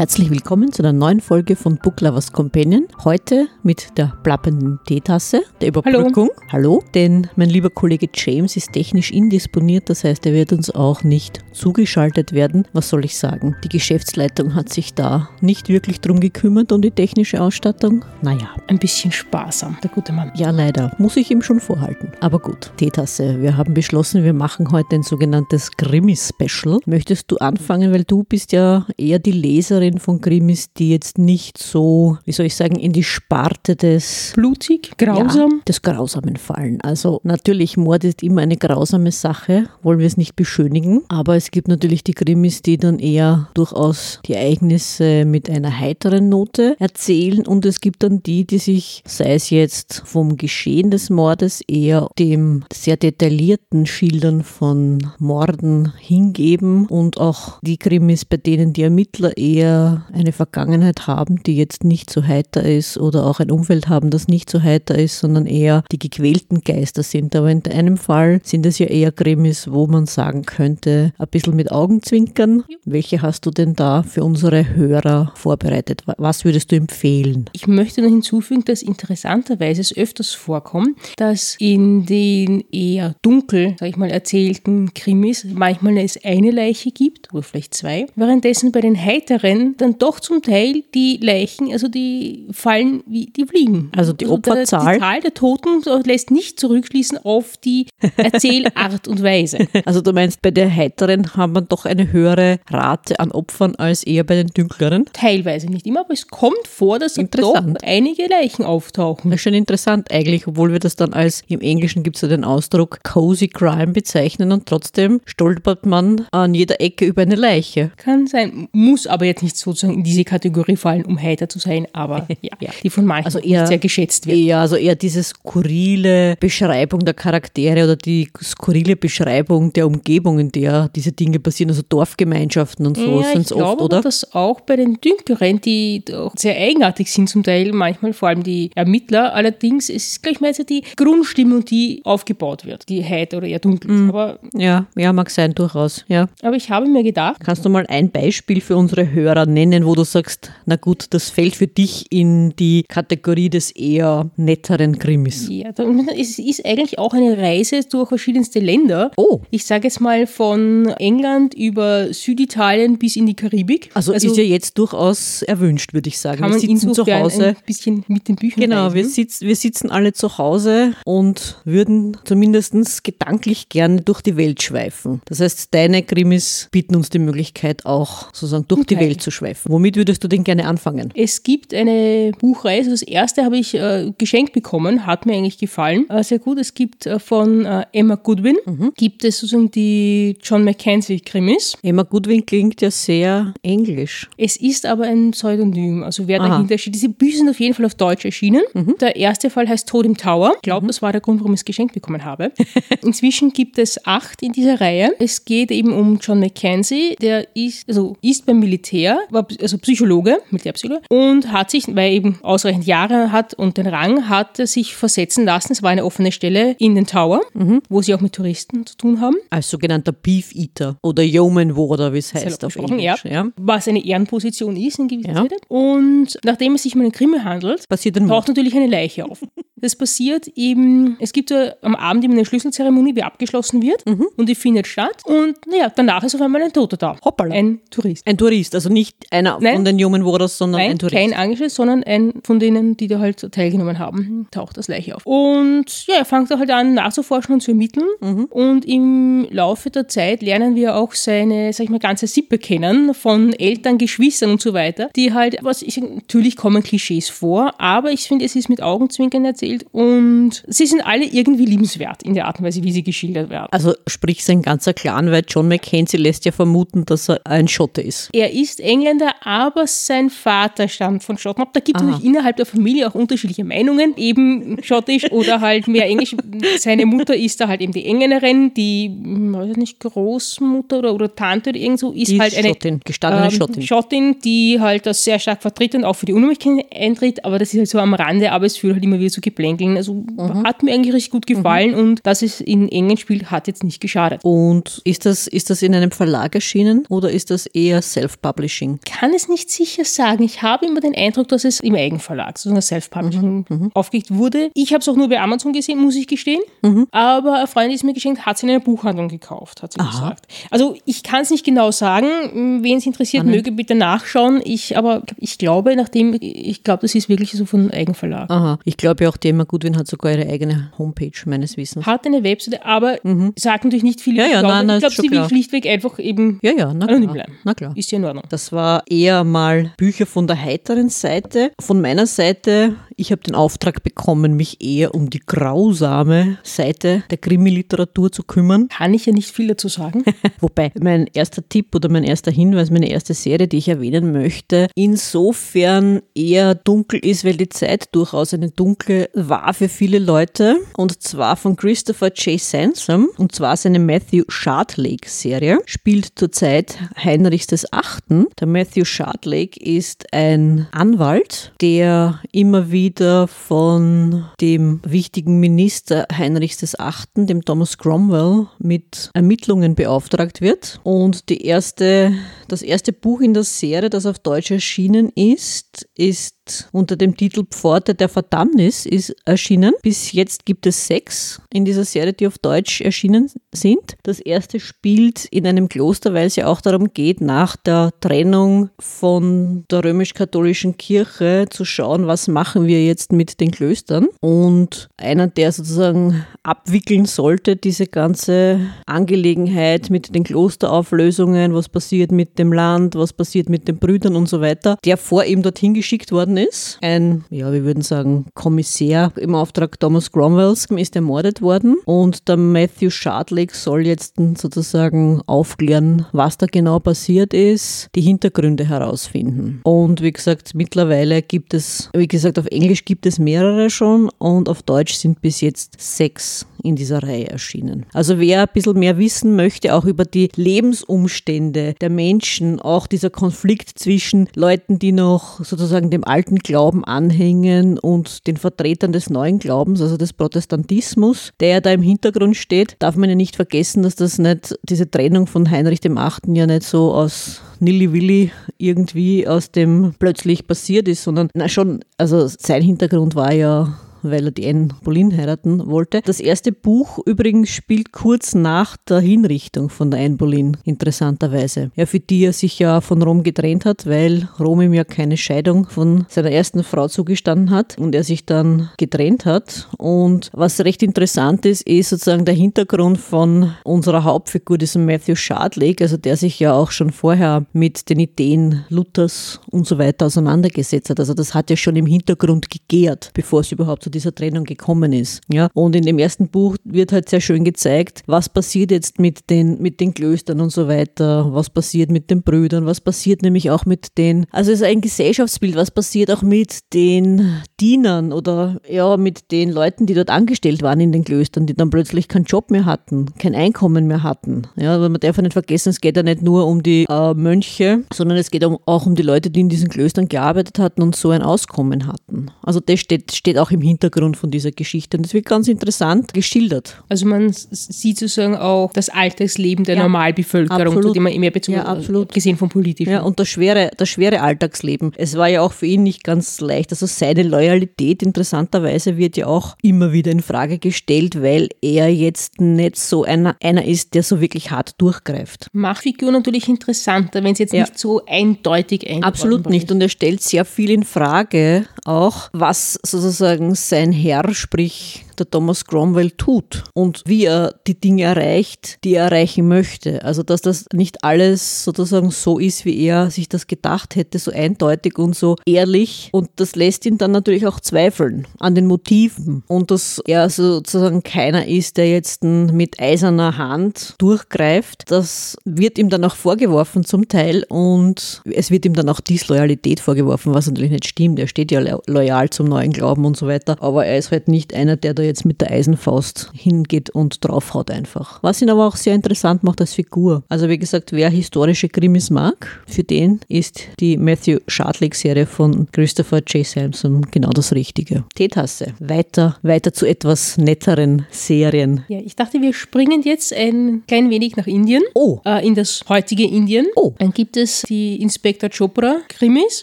Herzlich willkommen zu einer neuen Folge von Book Lovers Companion. Heute mit der plappenden Teetasse, der Überbrückung. Hallo. Hallo, denn mein lieber Kollege James ist technisch indisponiert, das heißt, er wird uns auch nicht zugeschaltet werden. Was soll ich sagen? Die Geschäftsleitung hat sich da nicht wirklich drum gekümmert um die technische Ausstattung. Naja. Ein bisschen sparsam, der gute Mann. Ja, leider. Muss ich ihm schon vorhalten. Aber gut, Teetasse. Wir haben beschlossen, wir machen heute ein sogenanntes Krimi-Special. Möchtest du anfangen, weil du bist ja eher die Leserin von Krimis, die jetzt nicht so, wie soll ich sagen, in die Sparte des blutig, grausam, ja, des Grausamen fallen. Also natürlich, Mord ist immer eine grausame Sache, wollen wir es nicht beschönigen, aber es gibt natürlich die Krimis, die dann eher durchaus die Ereignisse mit einer heiteren Note erzählen. Und es gibt dann die, die sich, sei es jetzt vom Geschehen des Mordes, eher dem sehr detaillierten Schildern von Morden hingeben. Und auch die Krimis, bei denen die Ermittler eher eine Vergangenheit haben, die jetzt nicht so heiter ist oder auch ein Umfeld haben, das nicht so heiter ist, sondern eher die gequälten Geister sind. Aber in einem Fall sind es ja eher Krimis, wo man sagen könnte, ein bisschen mit Augenzwinkern. Welche hast du denn da für unsere Hörer vorbereitet? Was würdest du empfehlen? Ich möchte noch hinzufügen, dass interessanterweise es öfters vorkommt, dass in den eher dunkel, sag ich mal, erzählten Krimis manchmal es eine Leiche gibt oder vielleicht zwei, währenddessen bei den heiteren dann doch zum Teil die Leichen, also die fallen wie die fliegen. Also die also Opferzahl. Der, die Zahl der Toten lässt nicht zurückschließen auf die Erzählart und Weise. Also du meinst, bei der heiteren haben wir doch eine höhere Rate an Opfern als eher bei den dunkleren? Teilweise nicht immer, aber es kommt vor, dass doch einige Leichen auftauchen. Das ist schon interessant eigentlich, obwohl wir das dann als, im Englischen gibt es ja den Ausdruck Cozy Crime bezeichnen und trotzdem stolpert man an jeder Ecke über eine Leiche. Kann sein, muss aber jetzt nicht sozusagen in diese Kategorie fallen, um heiter zu sein, aber ja, ja. die von manchen also eher, sehr geschätzt wird. Ja, also eher diese skurrile Beschreibung der Charaktere oder die skurrile Beschreibung der Umgebung, in der diese Dinge passieren, also Dorfgemeinschaften und so ja, sind es oft, oder? dass auch bei den Dünkeren, die doch sehr eigenartig sind zum Teil, manchmal vor allem die Ermittler, allerdings ist es gleich mal die Grundstimmung, die aufgebaut wird, die heiter oder eher dunkel ist. Mhm. Aber ja, ja, mag sein, durchaus, ja. Aber ich habe mir gedacht... Kannst du mal ein Beispiel für unsere Hörer nennen, wo du sagst, na gut, das fällt für dich in die Kategorie des eher netteren Krimis? Ja, es ist eigentlich auch eine Reise durch verschiedenste Länder. Oh. Ich sage jetzt mal von England über Süditalien bis in die Karibik. Also, also ist ja jetzt durchaus erwünscht, würde ich sagen. Kann man wir sitzen zu Hause. ein bisschen mit den Büchern Genau, wir, sitz, wir sitzen alle zu Hause und würden zumindest gedanklich gerne durch die Welt schweifen. Das heißt, deine Krimis bieten uns die Möglichkeit, auch sozusagen durch okay. die Welt zu schweifen. Womit würdest du denn gerne anfangen? Es gibt eine Buchreihe. Das erste habe ich äh, geschenkt bekommen, hat mir eigentlich gefallen. Äh, sehr gut. Es gibt äh, von äh, Emma Goodwin, mhm. gibt es sozusagen die John Mackenzie-Krimis. Emma Goodwin klingt ja sehr englisch. Es ist aber ein Pseudonym. Also wer Aha. dahinter steht. Diese Bücher sind auf jeden Fall auf Deutsch erschienen. Mhm. Der erste Fall heißt Tod im Tower. Ich glaube, mhm. das war der Grund, warum ich es geschenkt bekommen habe. Inzwischen gibt es acht in dieser Reihe. Es geht eben um John Mackenzie, der ist, also ist beim Militär, war also Psychologe, Militärpsychologe, und hat sich, weil er eben ausreichend Jahre hat und den Rang, hat er sich versetzen lassen. Es war eine offene Stelle in den Tower, mhm. wo sie auch mit Touristen zu tun haben. Als sogenannter Beef Eater oder Yeoman Warder, wie es heißt auf Englisch. Ja. ja. Was eine Ehrenposition ist in gewisser ja. Zeit. Und nachdem es sich um eine Krimi handelt, passiert taucht natürlich eine Leiche auf. Das passiert eben, es gibt ja am Abend eben eine Schlüsselzeremonie, die abgeschlossen wird mhm. und die findet statt und naja, danach ist auf einmal ein Toter da. Hoppala. Ein Tourist. Ein Tourist, also nicht einer Nein. von den Human Warders, sondern Nein, ein Tourist. kein Angestellter, sondern ein von denen, die da halt teilgenommen haben, taucht das Leiche auf. Und ja, er fängt da halt an nachzuforschen und zu ermitteln mhm. und im Laufe der Zeit lernen wir auch seine, sag ich mal, ganze Sippe kennen von Eltern, Geschwistern und so weiter, die halt, was ich, natürlich kommen Klischees vor, aber ich finde, es ist mit Augenzwinkern erzählt erzählt und sie sind alle irgendwie liebenswert in der Art und Weise, wie sie geschildert werden. Also sprich sein ganzer Clan, weil John Mackenzie lässt ja vermuten, dass er ein Schotte ist. Er ist Engländer, aber sein Vater stammt von Schotten. Da gibt es natürlich innerhalb der Familie auch unterschiedliche Meinungen, eben schottisch oder halt mehr englisch. Seine Mutter ist da halt eben die Engländerin, die, weiß ich nicht, Großmutter oder, oder Tante oder irgend so, ist die halt eine Schottin, gestandene ähm, Schottin. Schottin, die halt das sehr stark vertritt und auch für die Unabhängigkeit eintritt, aber das ist halt so am Rande, aber es führt halt immer wieder zu Geplänkeln. Also mhm. hat mir eigentlich richtig gut gefallen mhm. und dass es in Engen spielt, hat jetzt nicht geschadet. Und ist das, ist das in einem Verlag erschienen oder ist das eher Self-Publishing? Kann es nicht sicher sagen. Ich habe immer den Eindruck, dass es im Eigenverlag, so ein Self-Publishing, mhm, mhm. aufgelegt wurde. Ich habe es auch nur bei Amazon gesehen, muss ich gestehen. Mhm. Aber eine Freundin, die es mir geschenkt hat, es in einer Buchhandlung gekauft, hat sie Aha. gesagt. Also ich kann es nicht genau sagen. Wen es interessiert, Aha. möge bitte nachschauen. Ich, aber ich glaube, nachdem, ich glaube, das ist wirklich so von Eigenverlag. Aha. Ich glaube ja auch, die Emma Goodwin hat sogar ihre eigene Homepage, meines Wissens. Hat eine Webseite, aber mhm. sagt natürlich nicht viel. Ja, ja, nein, nein, ich glaube, sie will schlichtweg einfach eben ja, ja, na anonym bleiben. Na klar. Ist ja in Ordnung. Das war eher mal Bücher von der heiteren Seite. Von meiner Seite, ich habe den Auftrag bekommen, mich eher um die grausame Seite der Krimi-Literatur zu kümmern. Kann ich ja nicht viel dazu sagen. Wobei, mein erster Tipp oder mein erster Hinweis, meine erste Serie, die ich erwähnen möchte, insofern eher dunkel ist, weil die Zeit durchaus eine dunkle war für viele Leute. Und zwar von Christopher J. Sansom. Und zwar seine Matthew Shardlake-Serie. Spielt zurzeit Heinrichs des Achten. Der Matthew Shardlake ist ein Anwalt, der immer wieder von dem wichtigen Minister Heinrichs des Achten, dem Thomas Cromwell, mit Ermittlungen beauftragt wird. Und die erste, das erste Buch in der Serie, das auf Deutsch erschienen ist, ist unter dem Titel Pforte der Verdammnis ist erschienen. Bis jetzt gibt es sechs in dieser Serie, die auf Deutsch erschienen sind. Das erste spielt in einem Kloster, weil es ja auch darum geht, nach der Trennung von der römisch-katholischen Kirche zu schauen, was machen wir jetzt mit den Klöstern. Und einer, der sozusagen abwickeln sollte, diese ganze Angelegenheit mit den Klosterauflösungen, was passiert mit dem Land, was passiert mit den Brüdern und so weiter, der vor ihm dorthin geschickt worden ist. Ein, ja, wir würden sagen, Kommissär im Auftrag Thomas Cromwells ist ermordet worden und der Matthew Shardlake soll jetzt sozusagen aufklären, was da genau passiert ist, die Hintergründe herausfinden. Und wie gesagt, mittlerweile gibt es, wie gesagt, auf Englisch gibt es mehrere schon und auf Deutsch sind bis jetzt sechs in dieser Reihe erschienen. Also wer ein bisschen mehr wissen möchte, auch über die Lebensumstände der Menschen, auch dieser Konflikt zwischen Leuten, die noch sozusagen dem alten Glauben anhängen und den Vertretern des neuen Glaubens, also des Protestantismus, der ja da im Hintergrund steht, darf man ja nicht vergessen, dass das nicht, diese Trennung von Heinrich dem Achten ja nicht so aus Nilly-Willy irgendwie aus dem plötzlich passiert ist, sondern na schon, also sein Hintergrund war ja weil er die Anne Boleyn heiraten wollte. Das erste Buch übrigens spielt kurz nach der Hinrichtung von der Anne Boleyn, interessanterweise. Ja, für die er sich ja von Rom getrennt hat, weil Rom ihm ja keine Scheidung von seiner ersten Frau zugestanden hat und er sich dann getrennt hat. Und was recht interessant ist, ist sozusagen der Hintergrund von unserer Hauptfigur, diesem Matthew Shardlake, also der sich ja auch schon vorher mit den Ideen Luthers und so weiter auseinandergesetzt hat. Also das hat ja schon im Hintergrund gegärt, bevor es überhaupt zu dieser Trennung gekommen ist. Ja? Und in dem ersten Buch wird halt sehr schön gezeigt, was passiert jetzt mit den, mit den Klöstern und so weiter, was passiert mit den Brüdern, was passiert nämlich auch mit den, also es ist ein Gesellschaftsbild, was passiert auch mit den Dienern oder ja, mit den Leuten, die dort angestellt waren in den Klöstern, die dann plötzlich keinen Job mehr hatten, kein Einkommen mehr hatten. Ja, aber man darf ja nicht vergessen, es geht ja nicht nur um die äh, Mönche, sondern es geht auch um die Leute, die in diesen Klöstern gearbeitet hatten und so ein Auskommen hatten. Also das steht, steht auch im Hintergrund Hintergrund von dieser Geschichte. Und das wird ganz interessant geschildert. Also man sieht sozusagen auch das Alltagsleben der ja, Normalbevölkerung, absolut. zu dem man mehr Bezug ja, absolut. gesehen vom Politischen. Ja, und das schwere, das schwere Alltagsleben. Es war ja auch für ihn nicht ganz leicht. Also seine Loyalität interessanterweise wird ja auch immer wieder in Frage gestellt, weil er jetzt nicht so einer, einer ist, der so wirklich hart durchgreift. Machfigur natürlich interessanter, wenn es jetzt ja. nicht so eindeutig eingebaut Absolut nicht. Und er stellt sehr viel in Frage, auch was sozusagen sein Herr, sprich der Thomas Cromwell tut und wie er die Dinge erreicht, die er erreichen möchte. Also dass das nicht alles sozusagen so ist, wie er sich das gedacht hätte, so eindeutig und so ehrlich. Und das lässt ihn dann natürlich auch zweifeln an den Motiven und dass er sozusagen keiner ist, der jetzt mit eiserner Hand durchgreift. Das wird ihm dann auch vorgeworfen zum Teil und es wird ihm dann auch Disloyalität vorgeworfen, was natürlich nicht stimmt. Er steht ja loyal zum neuen Glauben und so weiter, aber er ist halt nicht einer, der da jetzt mit der Eisenfaust hingeht und draufhaut einfach. Was ihn aber auch sehr interessant macht als Figur. Also wie gesagt, wer historische Krimis mag, für den ist die Matthew Shardlick-Serie von Christopher J. Samson genau das Richtige. Teetasse. Weiter, weiter zu etwas netteren Serien. Ja, ich dachte, wir springen jetzt ein klein wenig nach Indien. Oh. Äh, in das heutige Indien. Oh. Dann gibt es die Inspector Chopra Krimis,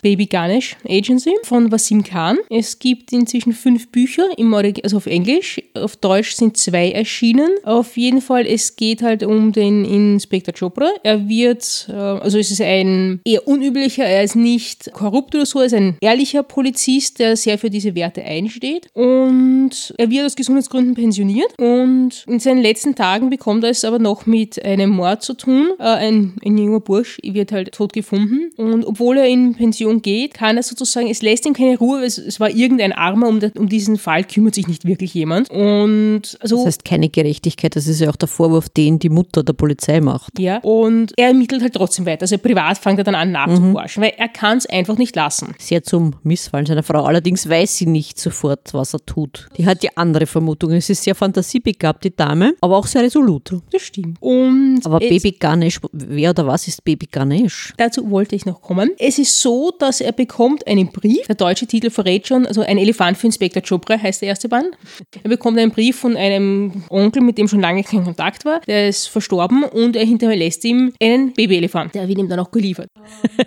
Baby Ganesh Agency von Wasim Khan. Es gibt inzwischen fünf Bücher, im also auf Englisch. Auf Deutsch sind zwei erschienen. Auf jeden Fall, es geht halt um den Inspector Chopra. Er wird, äh, also es ist ein eher unüblicher, er ist nicht korrupt oder so, er ist ein ehrlicher Polizist, der sehr für diese Werte einsteht. Und er wird aus Gesundheitsgründen pensioniert und in seinen letzten Tagen bekommt er es aber noch mit einem Mord zu tun. Äh, ein, ein junger Bursch wird halt tot gefunden und obwohl er in Pension geht, kann er sozusagen, es lässt ihm keine Ruhe, es, es war irgendein Armer, um, um diesen Fall kümmert sich nicht wirklich jemand. Und also, Das heißt keine Gerechtigkeit, das ist ja auch der Vorwurf, den die Mutter der Polizei macht. ja, und er ermittelt halt trotzdem weiter. Also privat fängt er dann an nachzuforschen, weil er kann es einfach nicht lassen. Sehr zum Missfallen seiner Frau. Allerdings weiß sie nicht sofort, was er tut. Die hat ja andere Vermutungen. Es ist sehr fantasiebegabt, die Dame, aber auch sehr resolut. Das stimmt. Und Aber Baby Ganesh, wer oder was ist Baby Ganesh? Dazu wollte ich noch kommen. Es ist so, dass er bekommt einen Brief. Der deutsche Titel verrät schon, also ein Elefant für Inspektor Chopra heißt der erste Band. Er bekommt einen Brief von einem Onkel, mit dem schon lange kein Kontakt war. Der ist verstorben und er hinterlässt ihm einen Babyelefant. Der wird ihm dann auch geliefert.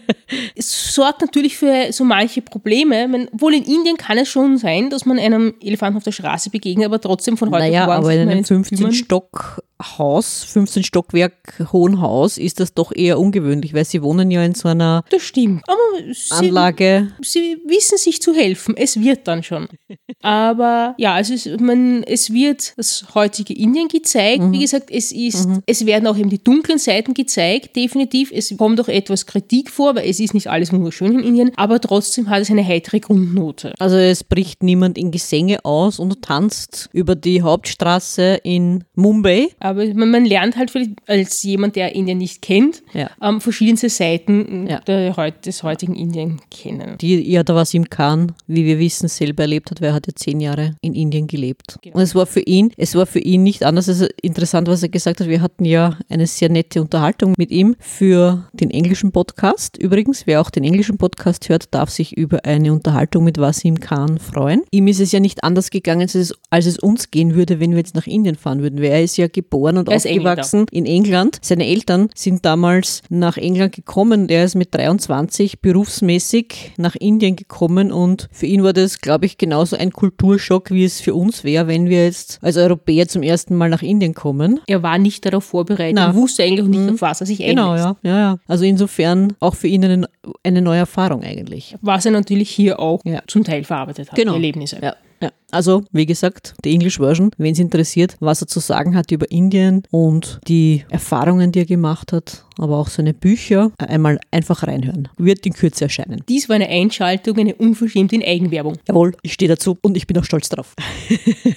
es sorgt natürlich für so manche Probleme. Man, wohl in Indien kann es schon sein, dass man einem Elefanten auf der Straße begegnet, aber trotzdem von heute Naja, auf morgen aber in einem einen zu 15 kümmern. Stock Haus, 15 Stockwerk hohen Haus ist das doch eher ungewöhnlich, weil sie wohnen ja in so einer Das stimmt. Aber sie, Anlage. sie wissen sich zu helfen. Es wird dann schon. Aber ja, also es, man, es wird das heutige Indien gezeigt. Wie gesagt, es ist, es werden auch eben die dunklen Seiten gezeigt, definitiv. Es kommt auch etwas Kritik vor, weil es ist nicht alles wunderschön in Indien, aber trotzdem hat es eine heitere Grundnote. Also es bricht niemand in Gesänge aus und tanzt über die Hauptstraße in Mumbai. Aber man, man lernt halt vielleicht als jemand, der Indien nicht kennt, Ja. ähm, verschiedenste Seiten Ja. der, des heutigen Indien kennen. Die ja da was im Khan, wie wir wissen, selber erlebt hat, weil er hat ja zehn Jahre in Indien gelebt. Genau. Und es war für ihn, es war für ihn nicht anders. Also interessant, was er gesagt hat. Wir hatten ja eine sehr nette Unterhaltung mit ihm für den englischen Podcast. Übrigens, wer auch den englischen Podcast hört, darf sich über eine Unterhaltung mit Wasim Khan freuen. Ihm ist es ja nicht anders gegangen, als es, als es uns gehen würde, wenn wir jetzt nach Indien fahren würden. Weil er ist ja geboren und Er aufgewachsen in England. Seine Eltern sind damals nach England gekommen. Er ist mit 23 berufsmäßig nach Indien gekommen und für ihn war das, glaube ich, genauso ein Kulturschock, wie es für uns wäre, wenn wir jetzt als Europäer zum ersten Mal nach Indien kommen. Er war nicht darauf vorbereitet. Er wusste eigentlich auch nicht, auf was er sich Genau, einlässt. ja. ja, ja. Also insofern auch für ihn eine, eine neue Erfahrung eigentlich. was er natürlich hier auch Ja. zum Teil verarbeitet hat, Genau. die Erlebnisse. Ja. Ja, also wie gesagt, die English Version, wenn es interessiert, was er zu sagen hat über Indien und die Erfahrungen, die er gemacht hat, aber auch seine Bücher, einmal einfach reinhören. Wird in Kürze erscheinen. Dies war eine Einschaltung, eine unverschämte in Eigenwerbung. Jawohl, ich stehe dazu und ich bin auch stolz drauf.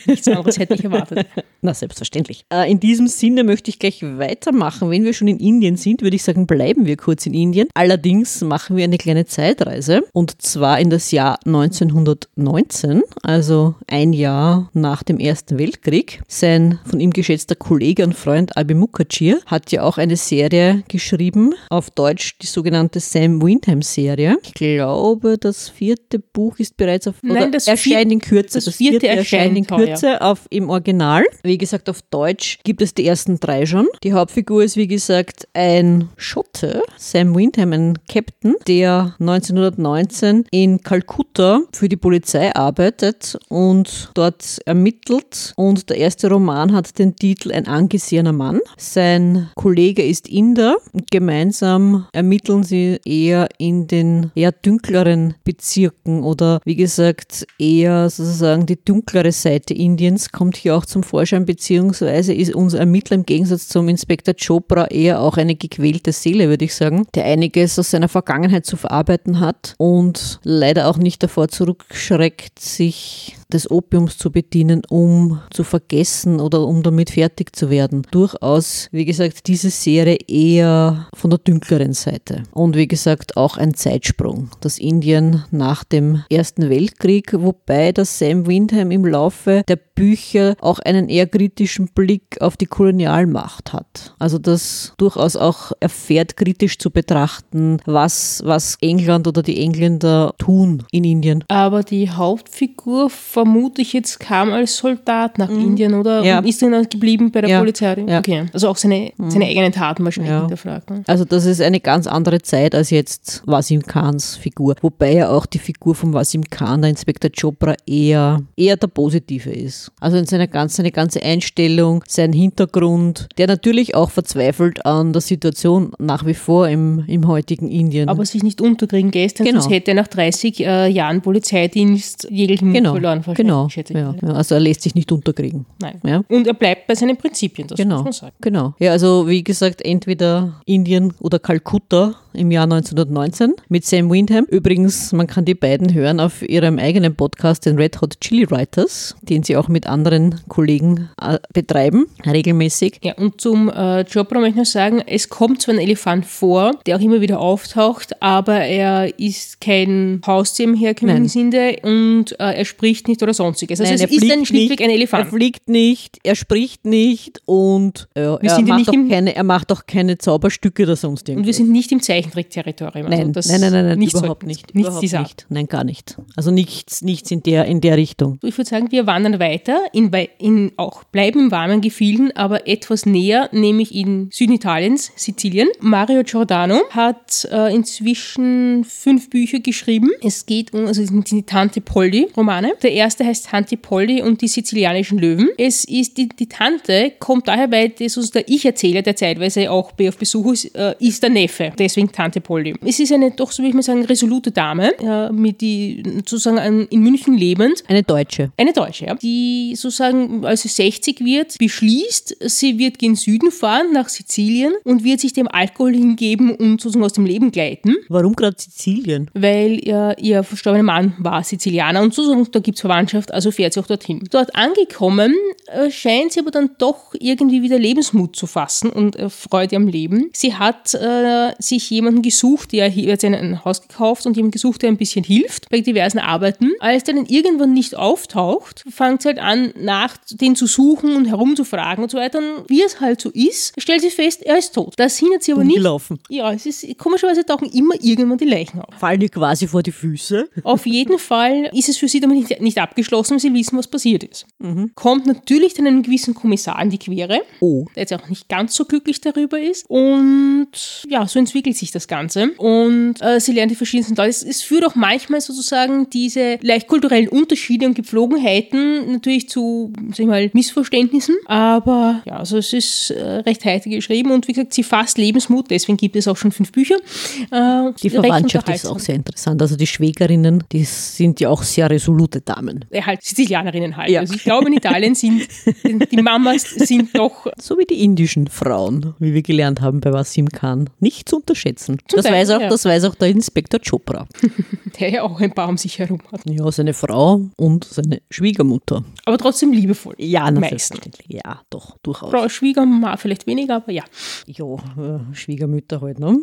Nichts anderes hätte ich erwartet. Na, selbstverständlich. Äh, in diesem Sinne möchte ich gleich weitermachen. Wenn wir schon in Indien sind, würde ich sagen, bleiben wir kurz in Indien. Allerdings machen wir eine kleine Zeitreise und zwar in das Jahr 1919, also ein Jahr nach dem Ersten Weltkrieg. Sein von ihm geschätzter Kollege und Freund Albi Mukherjee hat ja auch eine Serie geschrieben, auf Deutsch die sogenannte Sam Windham-Serie. Ich glaube, das vierte Buch ist bereits auf Nein, das erscheint in Kürze. das vierte erscheint in erscheint heuer. Kürze auf, im Original. Wie gesagt, auf Deutsch gibt es die ersten drei schon. Die Hauptfigur ist, wie gesagt, ein Schotte, Sam Windham, ein Captain, der 1919 in Kalkutta für die Polizei arbeitet und dort ermittelt. Und der erste Roman hat den Titel Ein angesehener Mann. Sein Kollege ist Inder und gemeinsam ermitteln sie eher in den eher dunkleren Bezirken oder wie gesagt eher sozusagen die dunklere Seite Indiens kommt hier auch zum Vorschein, beziehungsweise ist unser Ermittler im Gegensatz zum Inspektor Chopra eher auch eine gequälte Seele, würde ich sagen, der einiges aus seiner Vergangenheit zu verarbeiten hat und leider auch nicht davor zurückschreckt, sich des Opiums zu bedienen, um zu vergessen oder um damit fertig zu werden. Durchaus, wie gesagt, diese Serie eher von der dünkleren Seite. Und wie gesagt, auch ein Zeitsprung. Das Indien nach dem Ersten Weltkrieg, wobei das Sam Windham im Laufe der Bücher auch einen eher kritischen Blick auf die Kolonialmacht hat. Also das durchaus auch erfährt, kritisch zu betrachten, was, was England oder die Engländer tun in Indien. Aber die Hauptfigur, vermute ich jetzt, kam als Soldat nach mhm. Indien oder ja. ist dann geblieben bei der ja. Polizei? Ja. Okay. Also auch seine, mhm. seine eigenen Taten wahrscheinlich ja. hinterfragt. Ne? Also das ist eine ganz andere Zeit als jetzt Wasim Khans Figur. Wobei ja auch die Figur von Wasim Khan, der Inspektor Chopra, eher, eher der positive ist. Also in seiner ganzen, seine ganze Einstellung, sein Hintergrund, der natürlich auch verzweifelt an der Situation nach wie vor im, im heutigen Indien. Aber sich nicht unterkriegen lässt, genau. sonst hätte er nach 30 äh, Jahren Polizeidienst jeglichen Mut genau. verloren. Genau. Ja. Ja, also er lässt sich nicht unterkriegen. Nein. Ja? Und er bleibt bei seinen Prinzipien, das genau. muss man sagen. Genau. Ja, also wie gesagt, entweder Indien oder Kalkutta im Jahr 1919 mit Sam Windham. Übrigens, man kann die beiden hören auf ihrem eigenen Podcast, den Red Hot Chili Writers, den sie auch mit anderen Kollegen äh, betreiben, regelmäßig. Ja, und zum äh, Chopra möchte ich noch sagen, es kommt zwar ein Elefant vor, der auch immer wieder auftaucht, aber er ist kein Haustier im herkömmlichen Sinne und äh, er spricht nicht oder sonstiges. Also Nein, es ist ein schlichtweg ein Elefant. Er fliegt nicht, er spricht nicht und äh, er, macht auch keine, er macht auch keine Zauberstücke oder sonst irgendwas. Und wir sind nicht im Zeichentrickterritorium. Also nein, nein, nein, nein, nein, nicht überhaupt so, nicht. Nichts überhaupt nicht. Nein, gar nicht. Also nichts, nichts in der, in der Richtung. Ich würde sagen, wir wandern weiter, in, in auch bleiben im warmen Gefilden, aber etwas näher, nämlich in Süditaliens, Sizilien. Mario Giordano hat äh, inzwischen fünf Bücher geschrieben. Es geht um also die Tante Polly-Romane. Der erste heißt Tante Polly und die sizilianischen Löwen. Es ist die, die Tante kommt daher, weil das uns der Ich-Erzähler, der zeitweise auch auf Besuch ist, äh, ist der Neffe. Deswegen Tante Polly. Es ist eine doch, so würde ich mal sagen, resolute Dame, äh, mit die sozusagen in München lebend. Eine Deutsche. Eine Deutsche, ja. Die sozusagen, als sie 60 wird, beschließt, sie wird gen Süden fahren, nach Sizilien und wird sich dem Alkohol hingeben und sozusagen aus dem Leben gleiten. Warum gerade Sizilien? Weil ihr, ihr verstorbener Mann war Sizilianer und sozusagen da gibt es Verwandtschaft, also fährt sie auch dorthin. Dort angekommen, äh, scheint sie aber dann doch irgendwie wieder Lebensmut zu fassen und äh, Freude am Leben. Sie hat äh, sich jemanden gesucht, der hat ein Haus gekauft und jemanden gesucht, der ein bisschen hilft bei diversen Arbeiten. Als der dann irgendwann nicht auftaucht, fängt sie halt an, nach den zu suchen und herumzufragen und so weiter. Und wie es halt so ist, stellt sie fest, er ist tot. Das hindert sie aber nicht. Ja, es ist komischerweise tauchen immer irgendwann die Leichen auf. Fallen die quasi vor die Füße? Auf jeden Fall ist es für sie damit nicht, nicht abgeschlossen, weil sie wissen, was passiert ist. Mhm. Kommt natürlich dann einem gewissen Kommissar in die Quere, oh. der jetzt auch nicht ganz so glücklich darüber ist. Und ja, so entwickelt sich das Ganze. Und äh, sie lernt die verschiedensten Leute. Es, es führt auch manchmal sozusagen diese leicht kulturellen Unterschiede und Gepflogenheiten natürlich zu, sag ich mal, Missverständnissen. Aber ja, also es ist äh, recht heiter geschrieben und wie gesagt, sie fasst Lebensmut, deswegen gibt es auch schon fünf Bücher. Äh, die Verwandtschaft ist auch sehr interessant. Also die Schwägerinnen, die sind ja auch sehr resolute Damen. Ja, halt Sizilianerinnen halt. Ja. Also ich glaube, in Italien sind die Mamas sind doch. So wie die indischen Frauen, wie wir gelernt haben bei Wasim Khan. Nicht zu unterschätzen. Das, Teil, weiß auch, ja. das weiß auch der Inspektor Chopra. Der ja auch ein paar um sich herum hat. Ja, seine Frau und seine Schwiegermutter. Aber trotzdem liebevoll. Ja, meistens. Ja, doch, durchaus. Frau Schwiegermama vielleicht weniger, aber ja. Ja, äh, Schwiegermütter halt, ne?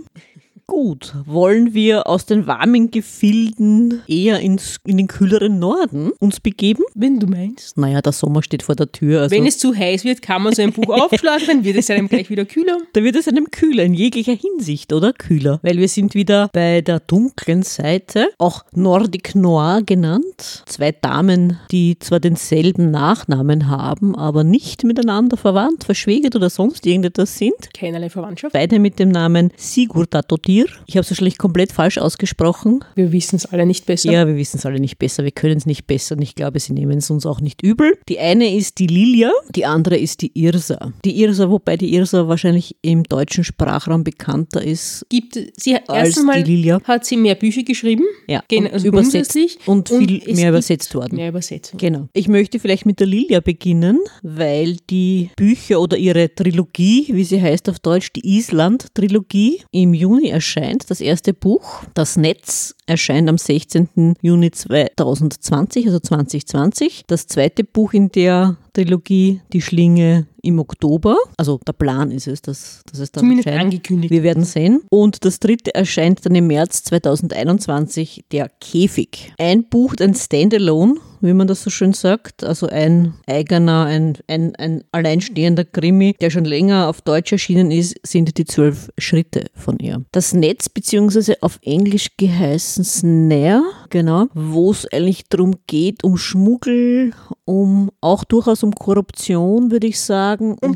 Gut, wollen wir aus den warmen Gefilden eher ins, in den kühleren Norden uns begeben? Wenn du meinst. Naja, der Sommer steht vor der Tür. Also Wenn es zu heiß wird, kann man so ein Buch aufschlagen, dann wird es einem gleich wieder kühler. Da wird es einem kühler, in jeglicher Hinsicht, oder? Kühler. Weil wir sind wieder bei der dunklen Seite, auch Nordic Noir genannt. Zwei Damen, die zwar denselben Nachnamen haben, aber nicht miteinander verwandt, verschwägert oder sonst irgendetwas sind. Keinerlei Verwandtschaft. Beide mit dem Namen Sigurd Totir Bier. Ich habe es wahrscheinlich komplett falsch ausgesprochen. Wir wissen es alle nicht besser. Ja, wir wissen es alle nicht besser. Wir können es nicht besser und ich glaube, sie nehmen es uns auch nicht übel. Die eine ist die Lilia, die andere ist die Irsa. Die Irsa, wobei die Irsa wahrscheinlich im deutschen Sprachraum bekannter ist. Gibt sie als die Lilia. hat sie mehr Bücher geschrieben, ja, also übersetzt und, und viel mehr übersetzt worden. Mehr übersetzt. Genau. Ich möchte vielleicht mit der Lilia beginnen, weil die Bücher oder ihre Trilogie, wie sie heißt auf Deutsch, die Island-Trilogie, im Juni erschien erscheint. Das erste Buch, Das Netz, erscheint am 16. Juni 2020, also 2020. Das zweite Buch in der Trilogie, Die Schlinge im Oktober. Also der Plan ist es, dass, dass es dann Zumindest erscheint. angekündigt. Wir werden sehen. Und das dritte erscheint dann im März 2021, Der Käfig. Ein Buch, ein Standalone, wie man das so schön sagt. Also ein eigener, ein, ein, ein alleinstehender Krimi, der schon länger auf Deutsch erschienen ist, sind die zwölf Schritte von ihr. Das Netz, beziehungsweise auf Englisch geheißen Snare, genau, wo es eigentlich darum geht, um Schmuggel, um auch durchaus um Korruption, würde ich sagen, um,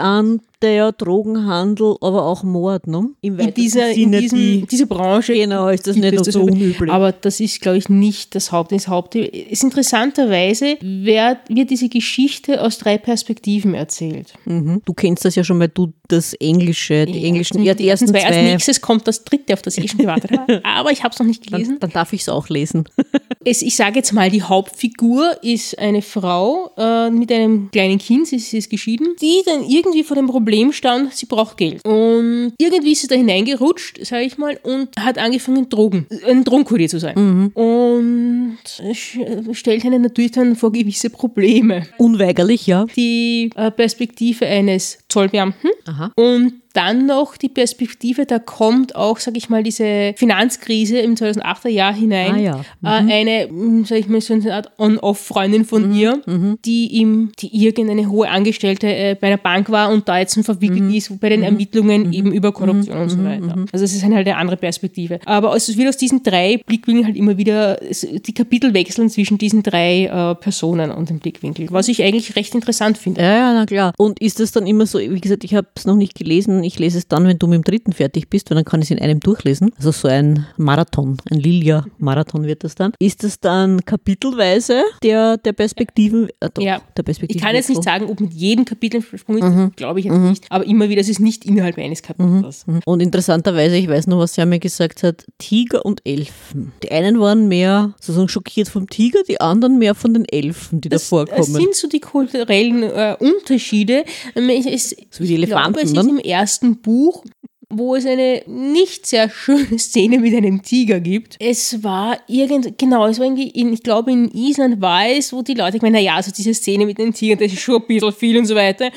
Um Drogenhandel. Zollbeamte, Drogenhandel, aber auch Mord. Ne? Im in dieser, in diesem, die, dieser Branche genau, ist das nicht das so unüblich. Aber das ist, glaube ich, nicht das Haupt. Das Haupt ist interessanterweise, wer, wird diese Geschichte aus drei Perspektiven erzählt. Mhm. Du kennst das ja schon, weil du das Englische, die englischen, die, ja, die ersten zwei. Als nächstes kommt das dritte, auf das ich schon gewartet habe. Aber ich habe es noch nicht gelesen. Dann, dann darf ich es auch lesen. Es, ich sage jetzt mal, die Hauptfigur ist eine Frau äh, mit einem kleinen Kind, sie, sie ist geschieden, die dann irgendwie vor dem Problem stand, sie braucht Geld. Und irgendwie ist sie da hineingerutscht, sage ich mal, und hat angefangen, Drogen, ein Drogenkurier zu sein. Und sch- stellt einen natürlich dann vor gewisse Probleme. Unweigerlich, ja. Die äh, Perspektive eines Zollbeamten Aha. Und dann noch die Perspektive, da kommt auch, sage ich mal, diese Finanzkrise im 2008er Jahr hinein. Ah, ja. äh, eine, sage ich mal, so eine Art On-Off-Freundin von ihr, die ihm, die irgendeine hohe Angestellte äh, bei einer Bank war und da jetzt verwickelt ist bei den Ermittlungen eben über Korruption und so weiter. Also es ist halt eine andere Perspektive. Aber es wird aus diesen drei Blickwinkeln halt immer wieder, die Kapitel wechseln zwischen diesen drei äh, Personen und dem Blickwinkel, was ich eigentlich recht interessant finde. Ja, ja, na klar. Und ist das dann immer so, wie gesagt, ich habe es noch nicht gelesen, ich lese es dann, wenn du mit dem dritten fertig bist, weil dann kann ich es in einem durchlesen. Also so ein Marathon, ein Lilia-Marathon wird das dann. Ist das dann kapitelweise der, der Perspektiven, äh, doch, Ja. der Perspektiven Ich kann jetzt nicht sagen, ob mit jedem Kapitel versprungen ist, Mhm. glaube ich jetzt nicht, aber immer wieder, es ist nicht innerhalb eines Kapitels. Und interessanterweise, ich weiß noch, was sie mir gesagt hat, Tiger und Elfen. Die einen waren mehr sozusagen schockiert vom Tiger, die anderen mehr von den Elfen, die da Das, vorkommen. das sind so die kulturellen äh, Unterschiede. Ähm, Es, So wie die ich glaube, Elefanten, es ne? ist im ersten Buch, wo es eine nicht sehr schöne Szene mit einem Tiger gibt. Es war irgend, genau, es war irgendwie, in, ich glaube in Island war es, wo die Leute gemeint, naja, also diese Szene mit den Tigern, das ist schon ein bisschen viel und so weiter.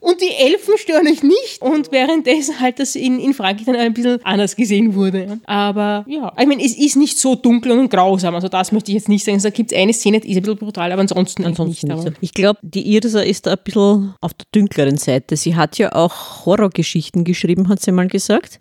Und, die Elfen stören euch nicht. Und währenddessen halt das in, in Frankreich dann ein bisschen anders gesehen wurde. Aber ja, ich meine, es ist nicht so dunkel und grausam, also das möchte ich jetzt nicht sagen. Da gibt es eine Szene, die ist ein bisschen brutal, aber ansonsten, Ansonsten nicht. nicht. So. Ich glaube, die Irsa ist da ein bisschen auf der dünkleren Seite. Sie hat ja auch Horrorgeschichten geschrieben, hat sie mal gesagt.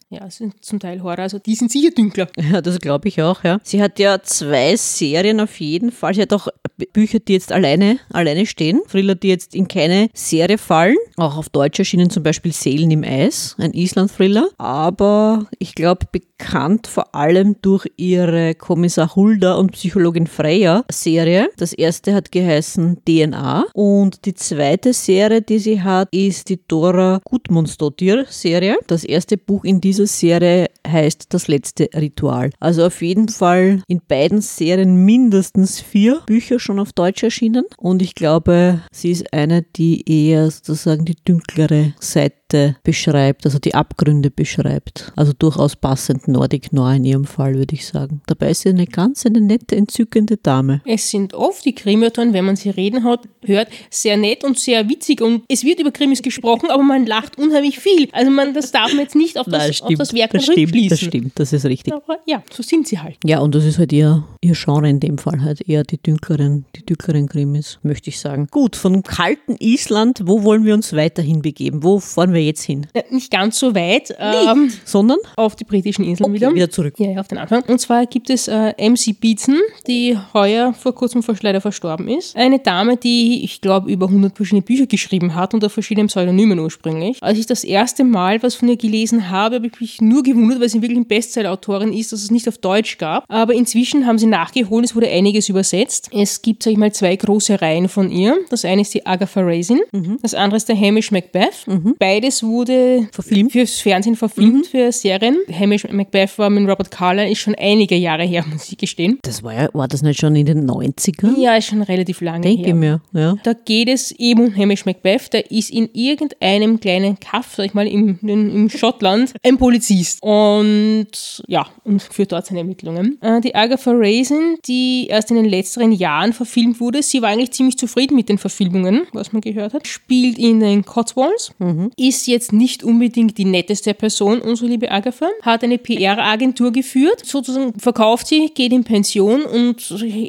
Ja, es sind zum Teil Horror, also die sind sicher dünkler. Ja, das glaube ich auch, ja. Sie hat ja zwei Serien auf jeden Fall. Sie hat auch Bücher, die jetzt alleine, alleine stehen. Thriller, die jetzt in keine Serie fallen. Auch auf Deutsch erschienen zum Beispiel Seelen im Eis, ein Island-Thriller. Aber ich glaube, bekannt vor allem durch ihre Kommissar Hulda und Psychologin Freya Serie. Das erste hat geheißen DNA und die zweite Serie, die sie hat, ist die Dora Gudmundsdottir Serie. Das erste Buch in dieser Serie heißt Das letzte Ritual. Also auf jeden Fall in beiden Serien mindestens vier Bücher schon auf Deutsch erschienen und ich glaube, sie ist eine, die eher sozusagen die dünklere Seite beschreibt, also die Abgründe beschreibt. Also durchaus passend Nordic Noir in ihrem Fall, würde ich sagen. Dabei ist sie eine ganz eine nette, entzückende Dame. Es sind oft die Krimiautoren, wenn man sie reden hat, hört, sehr nett und sehr witzig und es wird über Krimis gesprochen, aber man lacht unheimlich viel. Also man, das darf man jetzt nicht auf das, Nein, auf das Werk das stimmt, das stimmt, das ist richtig. Aber ja, so sind sie halt. Ja, und das ist halt ihr, ihr Genre in dem Fall halt eher die dünkleren, die dünkleren Krimis, möchte ich sagen. Gut, von kalten Island, wo wollen wir uns weiterhin begeben? Wo fahren wir jetzt hin? Nicht ganz so weit. Ähm, Sondern auf die britischen Inseln wieder. wieder zurück. Ja, ja, auf den Anfang. Und zwar gibt es äh, MC Beatson, die heuer vor kurzem vor leider verstorben ist. Eine Dame, die, ich glaube, über 100 verschiedene Bücher geschrieben hat unter verschiedenen Pseudonymen ursprünglich. Als ich das erste Mal was von ihr gelesen habe, habe ich mich nur gewundert, weil sie wirklich eine Bestseller-Autorin ist, dass es nicht auf Deutsch gab. Aber inzwischen haben sie nachgeholt, es wurde einiges übersetzt. Es gibt, sag ich mal, zwei große Reihen von ihr. Das eine ist die Agatha Raisin, das andere ist der Hamish Macbeth. Beide beides wurde verfilmt. fürs Fernsehen verfilmt, mhm. für Serien. Hamish Macbeth war mit Robert Carlyle, ist schon einige Jahre her, muss ich gestehen. Das war ja, war das nicht schon in den 90ern? Ja, ist schon relativ lange Denke her. Denke mir, ja. Da geht es eben um Hamish Macbeth, der ist in irgendeinem kleinen Kaff, sag ich mal, im, in, im Schottland, ein Polizist. Und ja, und führt dort seine Ermittlungen. Äh, die Agatha Raisin, die erst in den letzteren Jahren verfilmt wurde, sie war eigentlich ziemlich zufrieden mit den Verfilmungen, was man gehört hat. Spielt in den Cotswolds, mhm. ist jetzt nicht unbedingt die netteste Person, unsere liebe Agatha, hat eine PR-Agentur geführt, sozusagen verkauft sie, geht in Pension und